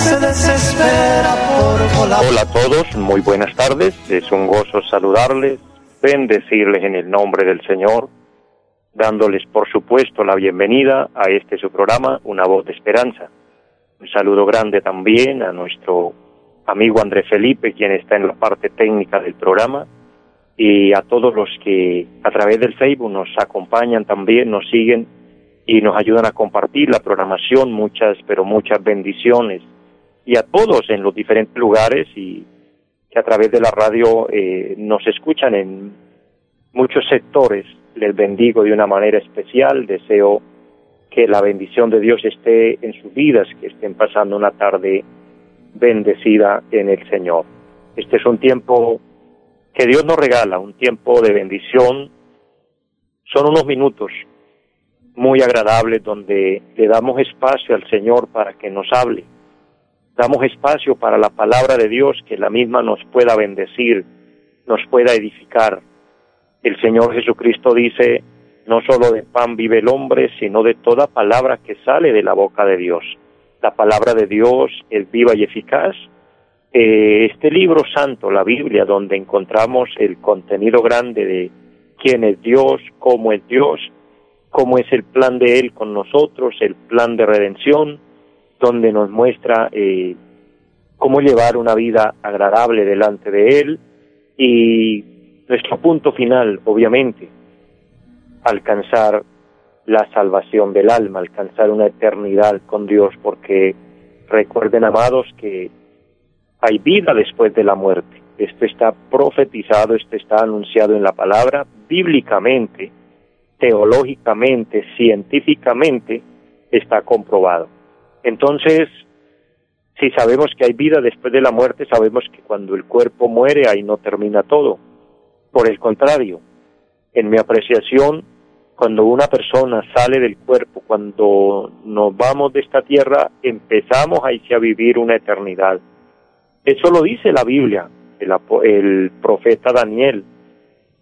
se desespera por Hola a todos, muy buenas tardes. Es un gozo saludarles, bendecirles en el nombre del Señor, dándoles por supuesto la bienvenida a este su programa, Una voz de esperanza. Un saludo grande también a nuestro amigo Andrés Felipe, quien está en la parte técnica del programa, y a todos los que a través del Facebook nos acompañan también, nos siguen y nos ayudan a compartir la programación, muchas, pero muchas bendiciones. Y a todos en los diferentes lugares y que a través de la radio eh, nos escuchan en muchos sectores. Les bendigo de una manera especial. Deseo que la bendición de Dios esté en sus vidas, que estén pasando una tarde bendecida en el Señor. Este es un tiempo que Dios nos regala, un tiempo de bendición. Son unos minutos muy agradable donde le damos espacio al Señor para que nos hable. Damos espacio para la palabra de Dios, que la misma nos pueda bendecir, nos pueda edificar. El Señor Jesucristo dice, no solo de pan vive el hombre, sino de toda palabra que sale de la boca de Dios. La palabra de Dios es viva y eficaz. Eh, este libro santo, la Biblia, donde encontramos el contenido grande de quién es Dios, cómo es Dios, cómo es el plan de Él con nosotros, el plan de redención, donde nos muestra eh, cómo llevar una vida agradable delante de Él y nuestro punto final, obviamente, alcanzar la salvación del alma, alcanzar una eternidad con Dios, porque recuerden, amados, que hay vida después de la muerte. Esto está profetizado, esto está anunciado en la palabra bíblicamente teológicamente, científicamente, está comprobado. Entonces, si sabemos que hay vida después de la muerte, sabemos que cuando el cuerpo muere ahí no termina todo. Por el contrario, en mi apreciación, cuando una persona sale del cuerpo, cuando nos vamos de esta tierra, empezamos ahí a vivir una eternidad. Eso lo dice la Biblia, el, el profeta Daniel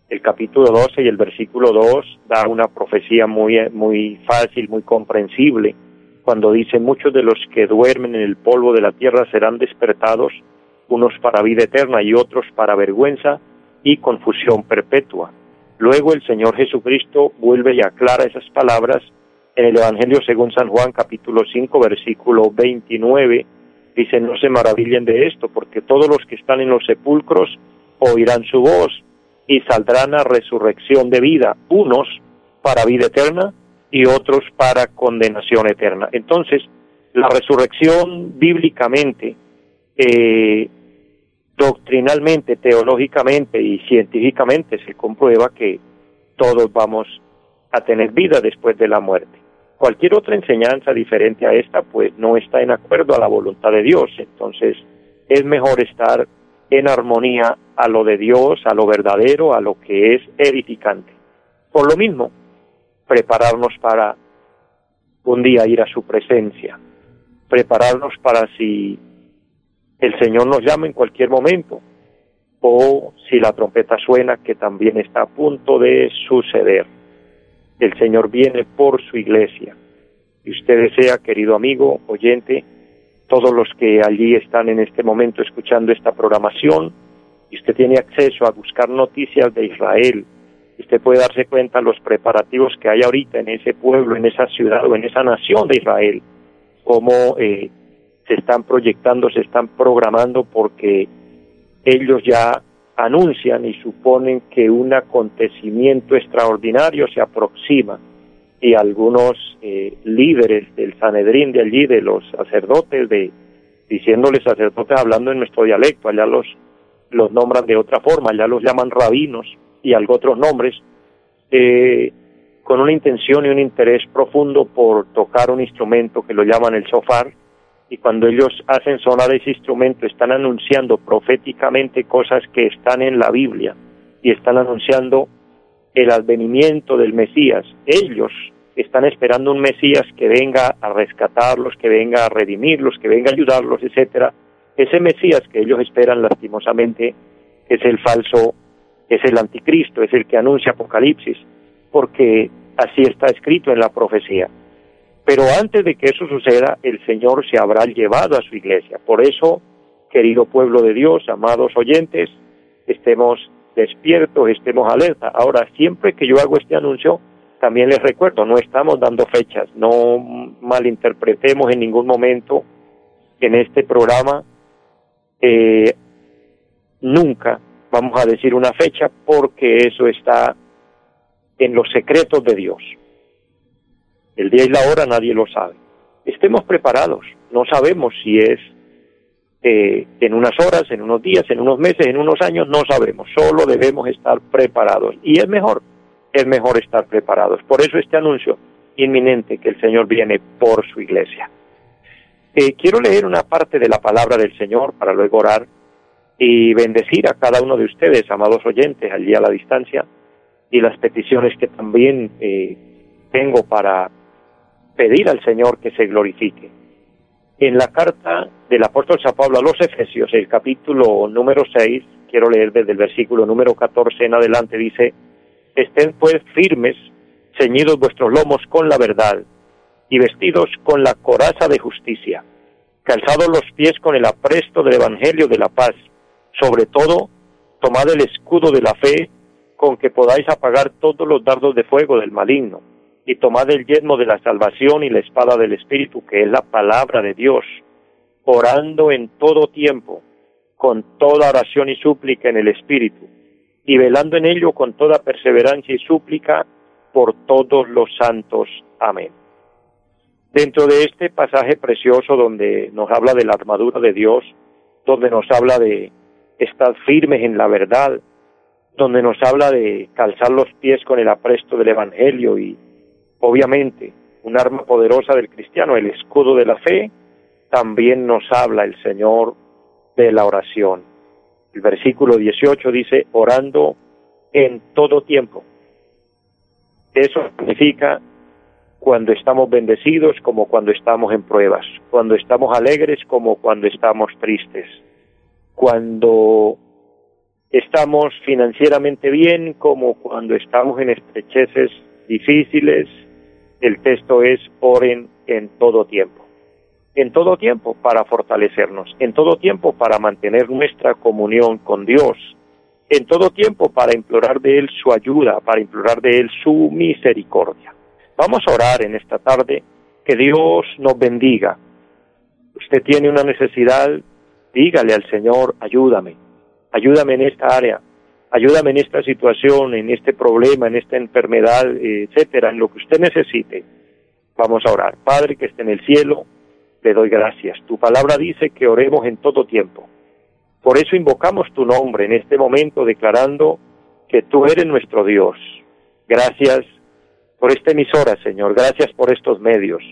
el capítulo 12 y el versículo 2 da una profecía muy, muy fácil, muy comprensible, cuando dice, muchos de los que duermen en el polvo de la tierra serán despertados, unos para vida eterna y otros para vergüenza y confusión perpetua. Luego el Señor Jesucristo vuelve y aclara esas palabras en el Evangelio según San Juan capítulo 5 versículo 29. Dice, no se maravillen de esto, porque todos los que están en los sepulcros oirán su voz y saldrán a resurrección de vida, unos para vida eterna y otros para condenación eterna. Entonces, la resurrección bíblicamente, eh, doctrinalmente, teológicamente y científicamente se comprueba que todos vamos a tener vida después de la muerte. Cualquier otra enseñanza diferente a esta, pues no está en acuerdo a la voluntad de Dios. Entonces, es mejor estar en armonía a lo de Dios, a lo verdadero, a lo que es edificante. Por lo mismo, prepararnos para un día ir a su presencia, prepararnos para si el Señor nos llama en cualquier momento, o si la trompeta suena, que también está a punto de suceder. El Señor viene por su iglesia. Y usted desea, querido amigo, oyente, todos los que allí están en este momento escuchando esta programación, y usted tiene acceso a buscar noticias de Israel, usted puede darse cuenta los preparativos que hay ahorita en ese pueblo, en esa ciudad o en esa nación de Israel, cómo eh, se están proyectando, se están programando porque ellos ya anuncian y suponen que un acontecimiento extraordinario se aproxima y algunos eh, líderes del Sanedrín de allí, de los sacerdotes, de diciéndoles sacerdotes hablando en nuestro dialecto, allá los, los nombran de otra forma, allá los llaman rabinos y algo otros nombres, eh, con una intención y un interés profundo por tocar un instrumento que lo llaman el sofar, y cuando ellos hacen sonar ese instrumento están anunciando proféticamente cosas que están en la Biblia y están anunciando el advenimiento del Mesías. Ellos están esperando un Mesías que venga a rescatarlos, que venga a redimirlos, que venga a ayudarlos, etcétera. Ese Mesías que ellos esperan lastimosamente es el falso, es el anticristo, es el que anuncia Apocalipsis, porque así está escrito en la profecía. Pero antes de que eso suceda, el Señor se habrá llevado a su iglesia. Por eso, querido pueblo de Dios, amados oyentes, estemos despiertos, estemos alerta. Ahora, siempre que yo hago este anuncio, también les recuerdo, no estamos dando fechas, no malinterpretemos en ningún momento en este programa, eh, nunca vamos a decir una fecha porque eso está en los secretos de Dios. El día y la hora nadie lo sabe. Estemos preparados. No sabemos si es eh, en unas horas, en unos días, en unos meses, en unos años, no sabemos. Solo debemos estar preparados. Y es mejor, es mejor estar preparados. Por eso este anuncio inminente que el Señor viene por su iglesia. Eh, quiero leer una parte de la palabra del Señor para luego orar y bendecir a cada uno de ustedes, amados oyentes, allí a la distancia, y las peticiones que también eh, tengo para pedir al Señor que se glorifique. En la carta del apóstol San Pablo a los Efesios, el capítulo número 6, quiero leer desde el versículo número 14 en adelante, dice, estén pues firmes, ceñidos vuestros lomos con la verdad y vestidos con la coraza de justicia, calzados los pies con el apresto del Evangelio de la paz, sobre todo tomad el escudo de la fe con que podáis apagar todos los dardos de fuego del maligno y tomad el yelmo de la salvación y la espada del Espíritu, que es la palabra de Dios, orando en todo tiempo, con toda oración y súplica en el Espíritu, y velando en ello con toda perseverancia y súplica por todos los santos. Amén. Dentro de este pasaje precioso donde nos habla de la armadura de Dios, donde nos habla de estar firmes en la verdad, donde nos habla de calzar los pies con el apresto del Evangelio y Obviamente, un arma poderosa del cristiano, el escudo de la fe, también nos habla el Señor de la oración. El versículo 18 dice, orando en todo tiempo. Eso significa cuando estamos bendecidos como cuando estamos en pruebas, cuando estamos alegres como cuando estamos tristes, cuando estamos financieramente bien como cuando estamos en estrecheces difíciles, el texto es oren en todo tiempo. En todo tiempo para fortalecernos, en todo tiempo para mantener nuestra comunión con Dios, en todo tiempo para implorar de Él su ayuda, para implorar de Él su misericordia. Vamos a orar en esta tarde, que Dios nos bendiga. Usted tiene una necesidad, dígale al Señor, ayúdame, ayúdame en esta área, ayúdame en esta situación, en este problema, en esta enfermedad, etcétera, en lo que usted necesite. Vamos a orar. Padre que esté en el cielo, le doy gracias. Tu palabra dice que oremos en todo tiempo. Por eso invocamos tu nombre en este momento declarando que tú eres nuestro Dios. Gracias por esta emisora, Señor. Gracias por estos medios.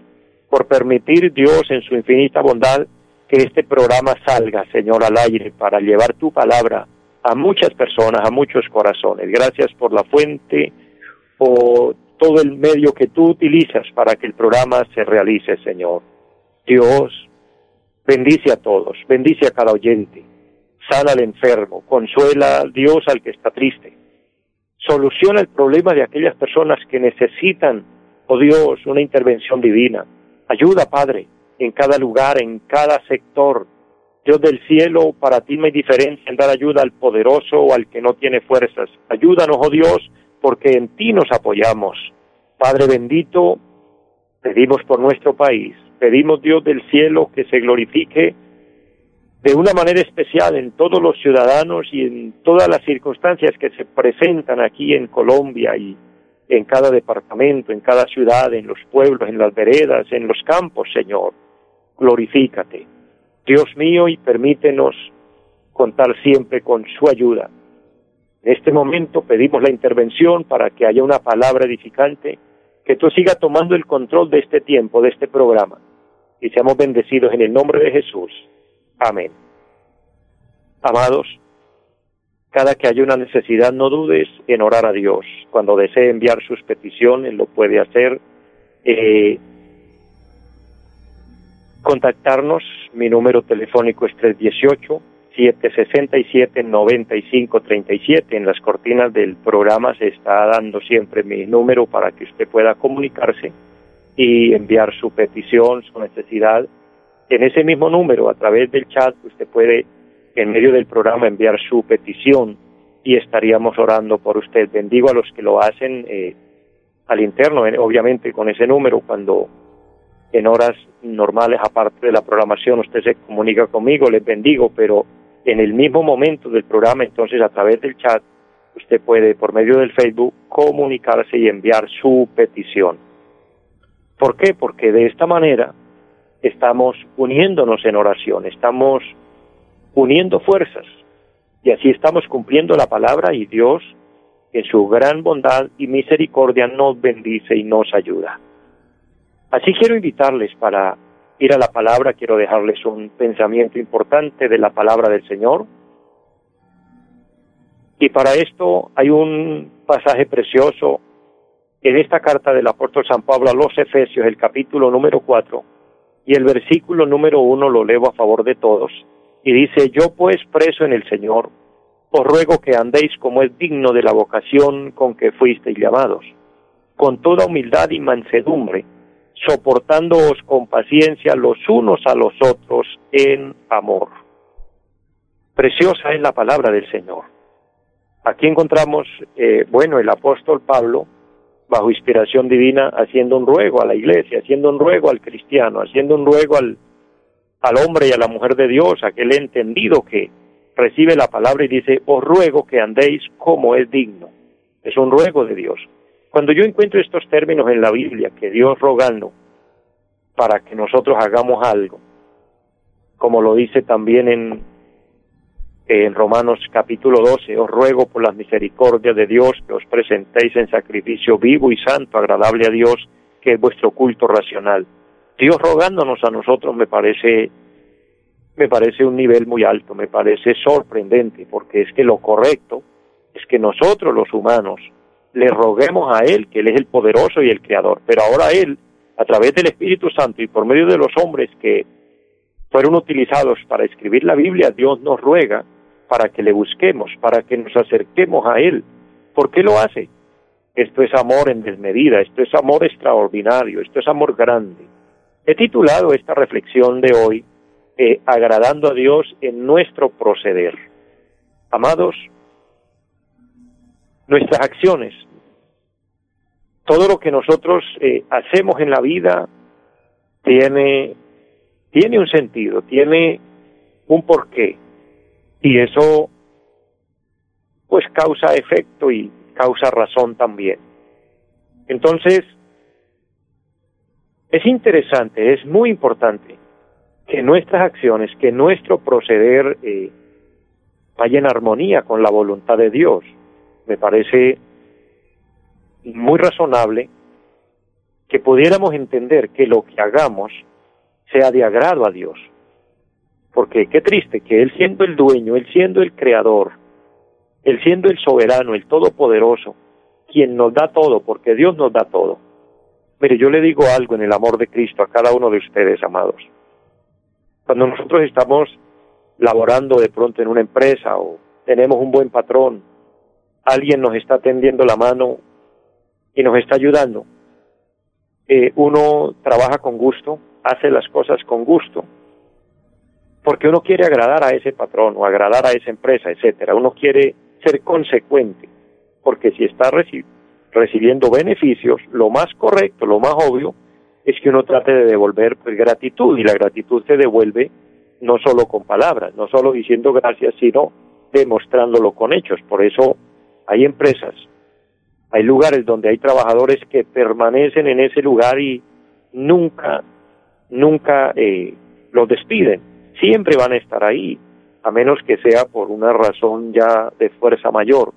Por permitir, Dios, en su infinita bondad, que este programa salga, Señor, al aire para llevar tu palabra a muchas personas, a muchos corazones. Gracias por la fuente o todo el medio que tú utilizas para que el programa se realice, Señor. Dios, bendice a todos, bendice a cada oyente, sana al enfermo, consuela Dios al que está triste, soluciona el problema de aquellas personas que necesitan, oh Dios, una intervención divina. Ayuda, Padre, en cada lugar, en cada sector, Dios del cielo, para ti no hay diferencia en dar ayuda al poderoso o al que no tiene fuerzas. Ayúdanos, oh Dios, porque en ti nos apoyamos. Padre bendito, pedimos por nuestro país, pedimos Dios del cielo que se glorifique de una manera especial en todos los ciudadanos y en todas las circunstancias que se presentan aquí en Colombia y en cada departamento, en cada ciudad, en los pueblos, en las veredas, en los campos, Señor. Glorifícate. Dios mío, y permítenos contar siempre con su ayuda. En este momento pedimos la intervención para que haya una palabra edificante que tú sigas tomando el control de este tiempo, de este programa, y seamos bendecidos en el nombre de Jesús. Amén. Amados, cada que haya una necesidad, no dudes en orar a Dios. Cuando desee enviar sus peticiones, lo puede hacer. Eh, contactarnos, mi número telefónico es 318 767-9537. En las cortinas del programa se está dando siempre mi número para que usted pueda comunicarse y enviar su petición, su necesidad. En ese mismo número, a través del chat, usted puede, en medio del programa, enviar su petición y estaríamos orando por usted. Bendigo a los que lo hacen eh, al interno, eh, obviamente con ese número, cuando en horas normales, aparte de la programación, usted se comunica conmigo, les bendigo, pero en el mismo momento del programa, entonces a través del chat, usted puede por medio del Facebook comunicarse y enviar su petición. ¿Por qué? Porque de esta manera estamos uniéndonos en oración, estamos uniendo fuerzas y así estamos cumpliendo la palabra y Dios en su gran bondad y misericordia nos bendice y nos ayuda. Así quiero invitarles para ir a la palabra, quiero dejarles un pensamiento importante de la palabra del Señor. Y para esto hay un pasaje precioso en esta carta del apóstol San Pablo a los Efesios, el capítulo número 4, y el versículo número 1 lo leo a favor de todos, y dice, yo pues preso en el Señor, os ruego que andéis como es digno de la vocación con que fuisteis llamados, con toda humildad y mansedumbre, soportándoos con paciencia los unos a los otros en amor. Preciosa es la palabra del Señor. Aquí encontramos, eh, bueno, el apóstol Pablo, bajo inspiración divina, haciendo un ruego a la iglesia, haciendo un ruego al cristiano, haciendo un ruego al, al hombre y a la mujer de Dios, aquel entendido que recibe la palabra y dice, os ruego que andéis como es digno. Es un ruego de Dios. Cuando yo encuentro estos términos en la Biblia, que Dios rogando para que nosotros hagamos algo, como lo dice también en, Romanos capítulo 12, os ruego por las misericordias de Dios que os presentéis en sacrificio vivo y santo, agradable a Dios, que es vuestro culto racional. Dios rogándonos a nosotros me parece me parece un nivel muy alto, me parece sorprendente, porque es que lo correcto es que nosotros los humanos le roguemos a Él, que Él es el poderoso y el creador. Pero ahora Él, a través del Espíritu Santo y por medio de los hombres que fueron utilizados para escribir la Biblia, Dios nos ruega para que le busquemos, para que nos acerquemos a Él. ¿Por qué lo hace? Esto es amor en desmedida, esto es amor extraordinario, esto es amor grande. He titulado esta reflexión de hoy, eh, agradando a Dios en nuestro proceder. Amados, nuestras acciones, todo lo que nosotros eh, hacemos en la vida tiene, tiene un sentido, tiene un porqué. Y eso pues causa efecto y causa razón también. Entonces, es interesante, es muy importante que nuestras acciones, que nuestro proceder eh, vaya en armonía con la voluntad de Dios. Me parece muy razonable que pudiéramos entender que lo que hagamos sea de agrado a Dios. Porque qué triste que Él siendo el dueño, Él siendo el creador, Él siendo el soberano, el todopoderoso, quien nos da todo, porque Dios nos da todo. Mire, yo le digo algo en el amor de Cristo a cada uno de ustedes, amados. Cuando nosotros estamos laborando de pronto en una empresa o tenemos un buen patrón, alguien nos está tendiendo la mano y nos está ayudando. Eh, uno trabaja con gusto, hace las cosas con gusto, porque uno quiere agradar a ese patrón o agradar a esa empresa, etcétera. Uno quiere ser consecuente, porque si está recibiendo beneficios, lo más correcto, lo más obvio, es que uno trate de devolver pues, gratitud y la gratitud se devuelve no solo con palabras, no solo diciendo gracias, sino demostrándolo con hechos. Por eso hay empresas hay lugares donde hay trabajadores que permanecen en ese lugar y nunca, nunca eh, los despiden. Siempre van a estar ahí, a menos que sea por una razón ya de fuerza mayor.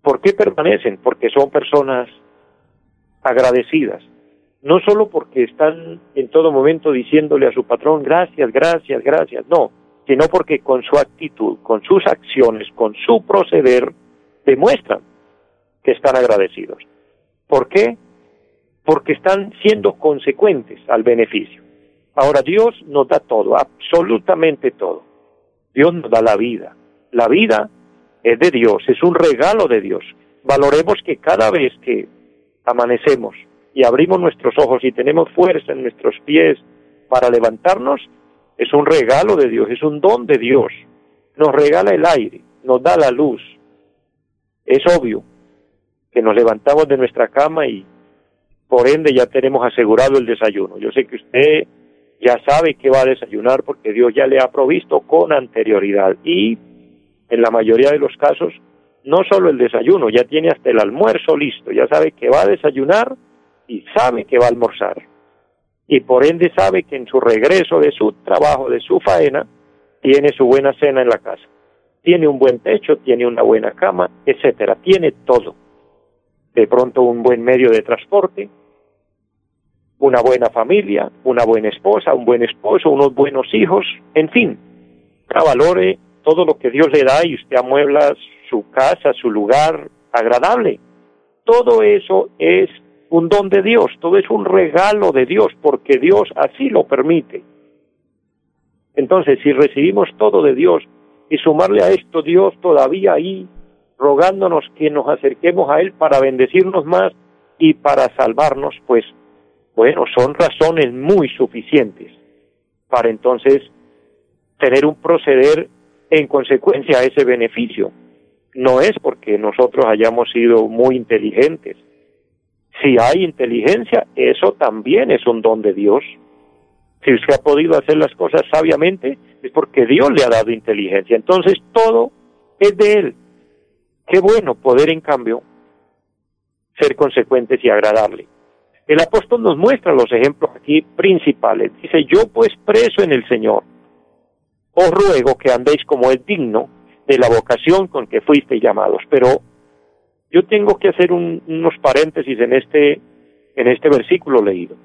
¿Por qué permanecen? Porque son personas agradecidas, no solo porque están en todo momento diciéndole a su patrón gracias, gracias, gracias, no, sino porque con su actitud, con sus acciones, con su proceder, demuestran que están agradecidos. ¿Por qué? Porque están siendo consecuentes al beneficio. Ahora Dios nos da todo, absolutamente todo. Dios nos da la vida. La vida es de Dios, es un regalo de Dios. Valoremos que cada vez que amanecemos y abrimos nuestros ojos y tenemos fuerza en nuestros pies para levantarnos, es un regalo de Dios, es un don de Dios. Nos regala el aire, nos da la luz. Es obvio que nos levantamos de nuestra cama y por ende ya tenemos asegurado el desayuno. Yo sé que usted ya sabe que va a desayunar porque Dios ya le ha provisto con anterioridad y en la mayoría de los casos no solo el desayuno, ya tiene hasta el almuerzo listo, ya sabe que va a desayunar y sabe que va a almorzar. Y por ende sabe que en su regreso de su trabajo, de su faena, tiene su buena cena en la casa. Tiene un buen techo, tiene una buena cama, etcétera, tiene todo. De pronto un buen medio de transporte, una buena familia, una buena esposa, un buen esposo, unos buenos hijos, en fin, valore todo lo que Dios le da y usted amuebla su casa, su lugar agradable. Todo eso es un don de Dios, todo es un regalo de Dios, porque Dios así lo permite. Entonces, si recibimos todo de Dios y sumarle a esto Dios todavía ahí, rogándonos que nos acerquemos a Él para bendecirnos más y para salvarnos, pues bueno, son razones muy suficientes para entonces tener un proceder en consecuencia a ese beneficio. No es porque nosotros hayamos sido muy inteligentes. Si hay inteligencia, eso también es un don de Dios. Si usted ha podido hacer las cosas sabiamente, es porque Dios le ha dado inteligencia. Entonces todo es de Él. Qué bueno poder, en cambio, ser consecuentes y agradarle. El apóstol nos muestra los ejemplos aquí principales. Dice, yo pues preso en el Señor, os ruego que andéis como es digno de la vocación con que fuisteis llamados. Pero yo tengo que hacer unos paréntesis en este, en este versículo leído.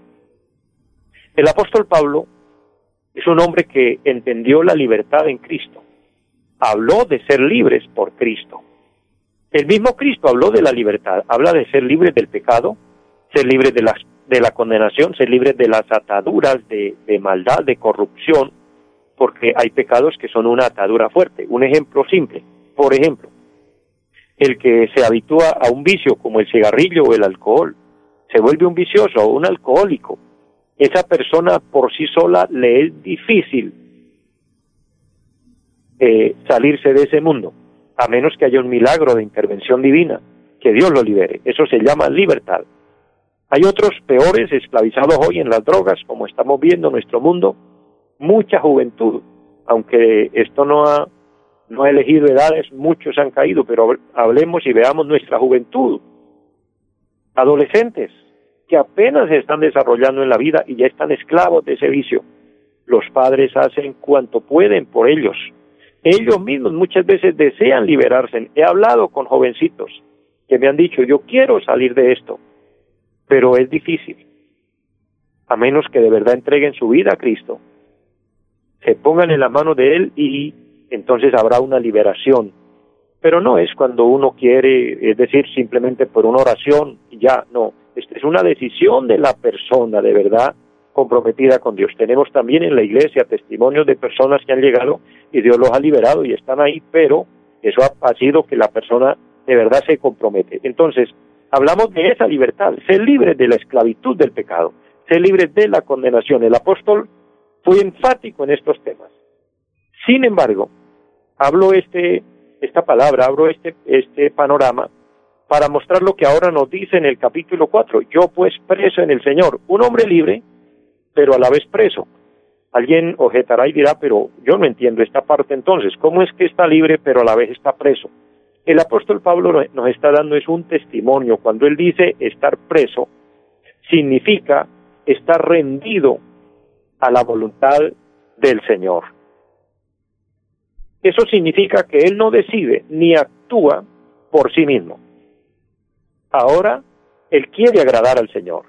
El apóstol Pablo es un hombre que entendió la libertad en Cristo. Habló de ser libres por Cristo. El mismo Cristo habló de la libertad, habla de ser libres del pecado, ser libres de, de la condenación, ser libres de las ataduras de, de maldad, de corrupción, porque hay pecados que son una atadura fuerte. Un ejemplo simple, por ejemplo, el que se habitúa a un vicio como el cigarrillo o el alcohol, se vuelve un vicioso o un alcohólico. Esa persona por sí sola le es difícil eh, salirse de ese mundo, a menos que haya un milagro de intervención divina, que Dios lo libere. Eso se llama libertad. Hay otros peores esclavizados hoy en las drogas, como estamos viendo en nuestro mundo, mucha juventud, aunque esto no ha, no ha elegido edades, muchos han caído, pero hablemos y veamos nuestra juventud. Adolescentes que apenas se están desarrollando en la vida y ya están esclavos de ese vicio. Los padres hacen cuanto pueden por ellos. Ellos mismos muchas veces desean liberarse. He hablado con jovencitos que me han dicho, yo quiero salir de esto, pero es difícil, a menos que de verdad entreguen su vida a Cristo se pongan en la mano de Él y entonces habrá una liberación. Pero no es cuando uno quiere, es decir, simplemente por una oración, ya, no. Es una decisión de la persona, de verdad, comprometida con Dios. Tenemos también en la iglesia testimonios de personas que han llegado y Dios los ha liberado y están ahí, pero eso ha, sido que la persona de verdad se compromete. Entonces, hablamos de esa libertad, ser libre de la esclavitud del pecado, ser libre de la condenación. El apóstol fue enfático en estos temas. Sin embargo, hablo este, esta palabra, abro este, este panorama para mostrar lo que ahora nos dice en el capítulo 4. Yo pues preso en el Señor, un hombre libre, pero a la vez preso. Alguien objetará y dirá, pero yo no entiendo esta parte entonces. ¿Cómo es que está libre pero a la vez está preso? El apóstol Pablo nos está dando es un testimonio. Cuando él dice estar preso, significa estar rendido a la voluntad del Señor. Eso significa que Él no decide ni actúa por sí mismo. Ahora Él quiere agradar al Señor.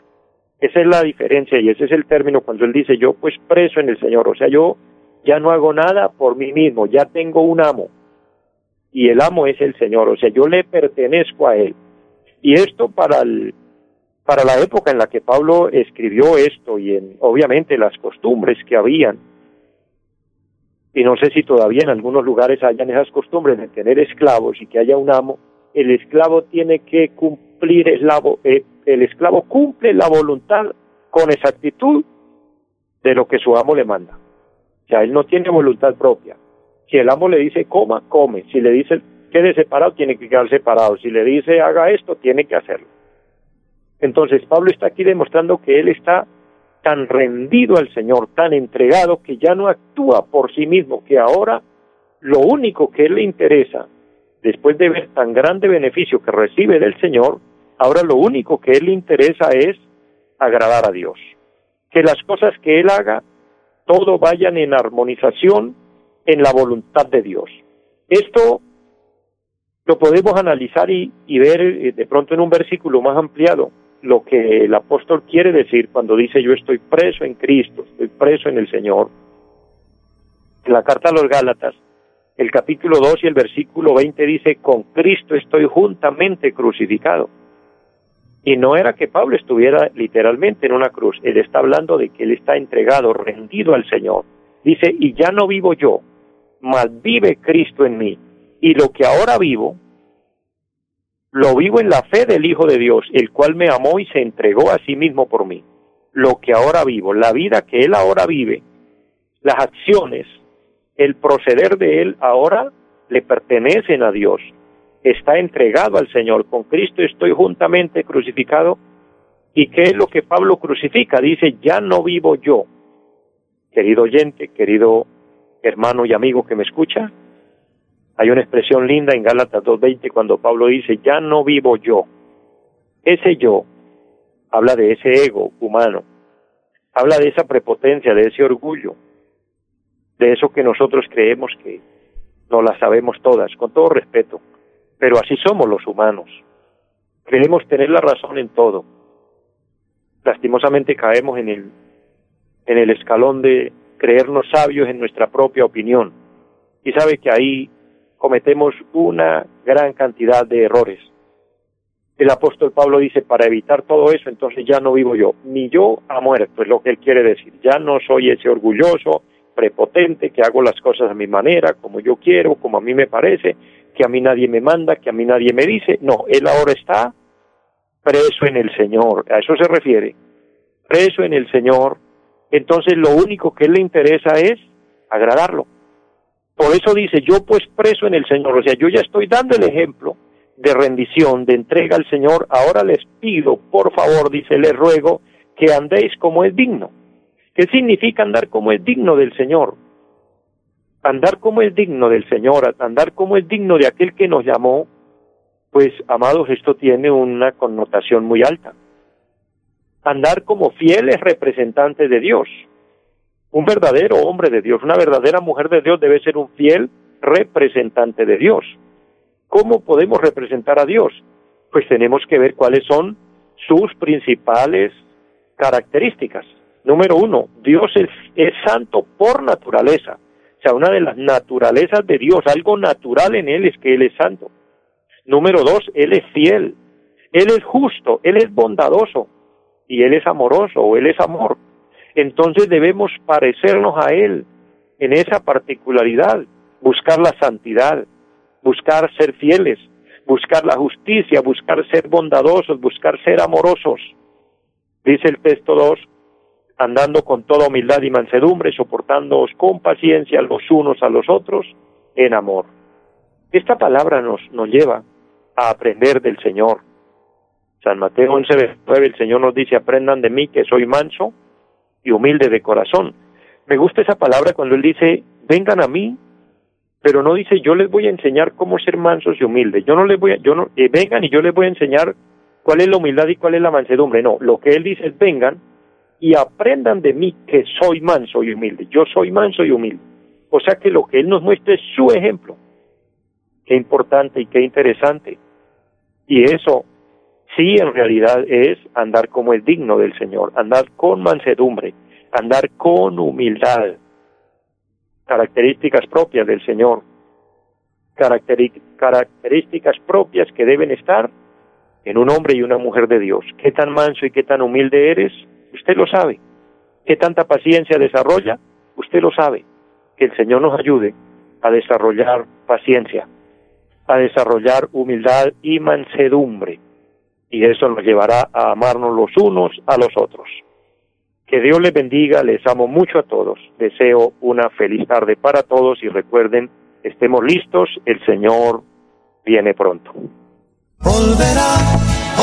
Esa es la diferencia y ese es el término cuando Él dice yo pues preso en el Señor. O sea, yo ya no hago nada por mí mismo, ya tengo un amo. Y el amo es el Señor, o sea, yo le pertenezco a Él. Y esto para el, para la época en la que Pablo escribió esto y en obviamente las costumbres que habían y no sé si todavía en algunos lugares hayan esas costumbres de tener esclavos y que haya un amo, el esclavo tiene que cumplir, el, eh, el esclavo cumple la voluntad con exactitud de lo que su amo le manda. O sea, él no tiene voluntad propia. Si el amo le dice coma, come. Si le dice quede separado, tiene que quedar separado. Si le dice haga esto, tiene que hacerlo. Entonces, Pablo está aquí demostrando que él está tan rendido al Señor, tan entregado, que ya no actúa por sí mismo, que ahora lo único que le interesa, después de ver tan grande beneficio que recibe del Señor, ahora lo único que él le interesa es agradar a Dios. Que las cosas que él haga, todo vayan en armonización en la voluntad de Dios. Esto lo podemos analizar y, y ver eh, de pronto en un versículo más ampliado lo que el apóstol quiere decir cuando dice yo estoy preso en Cristo, estoy preso en el Señor. En la carta a los Gálatas, el capítulo 2 y el versículo 20 dice, con Cristo estoy juntamente crucificado. Y no era que Pablo estuviera literalmente en una cruz, él está hablando de que él está entregado, rendido al Señor. Dice, y ya no vivo yo, mas vive Cristo en mí. Y lo que ahora vivo, lo vivo en la fe del Hijo de Dios, el cual me amó y se entregó a sí mismo por mí. Lo que ahora vivo, la vida que Él ahora vive, las acciones, el proceder de Él ahora le pertenecen a Dios. Está entregado al Señor. Con Cristo estoy juntamente crucificado. ¿Y qué es lo que Pablo crucifica? Dice, ya no vivo yo. Querido oyente, querido hermano y amigo que me escucha, hay una expresión linda en Gálatas 2.20 cuando Pablo dice, ya no vivo yo. Ese yo habla de ese ego humano, habla de esa prepotencia, de ese orgullo, de eso que nosotros creemos que no la sabemos todas, con todo respeto, pero así somos los humanos. Creemos tener la razón en todo. Lastimosamente caemos en el, en el escalón de creernos sabios en nuestra propia opinión. Y sabe que ahí cometemos una gran cantidad de errores. El apóstol Pablo dice, para evitar todo eso, entonces ya no vivo yo, ni yo ha muerto, es lo que él quiere decir. Ya no soy ese orgulloso, prepotente, que hago las cosas a mi manera, como yo quiero, como a mí me parece, que a mí nadie me manda, que a mí nadie me dice. No, él ahora está preso en el Señor, a eso se refiere, preso en el Señor. Entonces lo único que le interesa es agradarlo. Por eso dice, yo pues preso en el Señor, o sea, yo ya estoy dando el ejemplo de rendición, de entrega al Señor, ahora les pido, por favor, dice, les ruego, que andéis como es digno. ¿Qué significa andar como es digno del Señor? Andar como es digno del Señor, andar como es digno de aquel que nos llamó, pues, amados, esto tiene una connotación muy alta. Andar como fieles representantes de Dios. Un verdadero hombre de Dios, una verdadera mujer de Dios debe ser un fiel representante de Dios. ¿Cómo podemos representar a Dios? Pues tenemos que ver cuáles son sus principales características. Número uno, Dios es, es, santo por naturaleza. O sea, una de las naturalezas de Dios, algo natural en Él es que Él es santo. Número dos, Él es fiel. Él es justo, Él es bondadoso y Él es amoroso o Él es amor entonces debemos parecernos a Él en esa particularidad, buscar la santidad, buscar ser fieles, buscar la justicia, buscar ser bondadosos, buscar ser amorosos. Dice el texto 2, andando con toda humildad y mansedumbre, soportándoos con paciencia los unos a los otros en amor. Esta palabra nos, nos lleva a aprender del Señor. San Mateo 11, 9, el Señor nos dice, aprendan de mí que soy manso y humilde de corazón. Me gusta esa palabra cuando él dice, vengan a mí, pero no dice, yo les voy a enseñar cómo ser mansos y humildes. Yo no les voy a, yo no, eh, vengan y yo les voy a enseñar cuál es la humildad y cuál es la mansedumbre. No, lo que él dice es, vengan y aprendan de mí que soy manso y humilde. Yo soy manso y humilde. O sea que lo que él nos muestra es su ejemplo. Qué importante y qué interesante. Y eso sí en realidad es andar como es digno del Señor, andar con mansedumbre, andar con humildad, características propias del Señor, características propias que deben estar en un hombre y una mujer de Dios. ¿Qué tan manso y qué tan humilde eres? Usted lo sabe. ¿Qué tanta paciencia desarrolla? Usted lo sabe. Que el Señor nos ayude a desarrollar paciencia, a desarrollar humildad y mansedumbre. Y eso nos llevará a amarnos los unos a los otros. Que Dios les bendiga, les amo mucho a todos. Deseo una feliz tarde para todos y recuerden, estemos listos, el Señor viene pronto.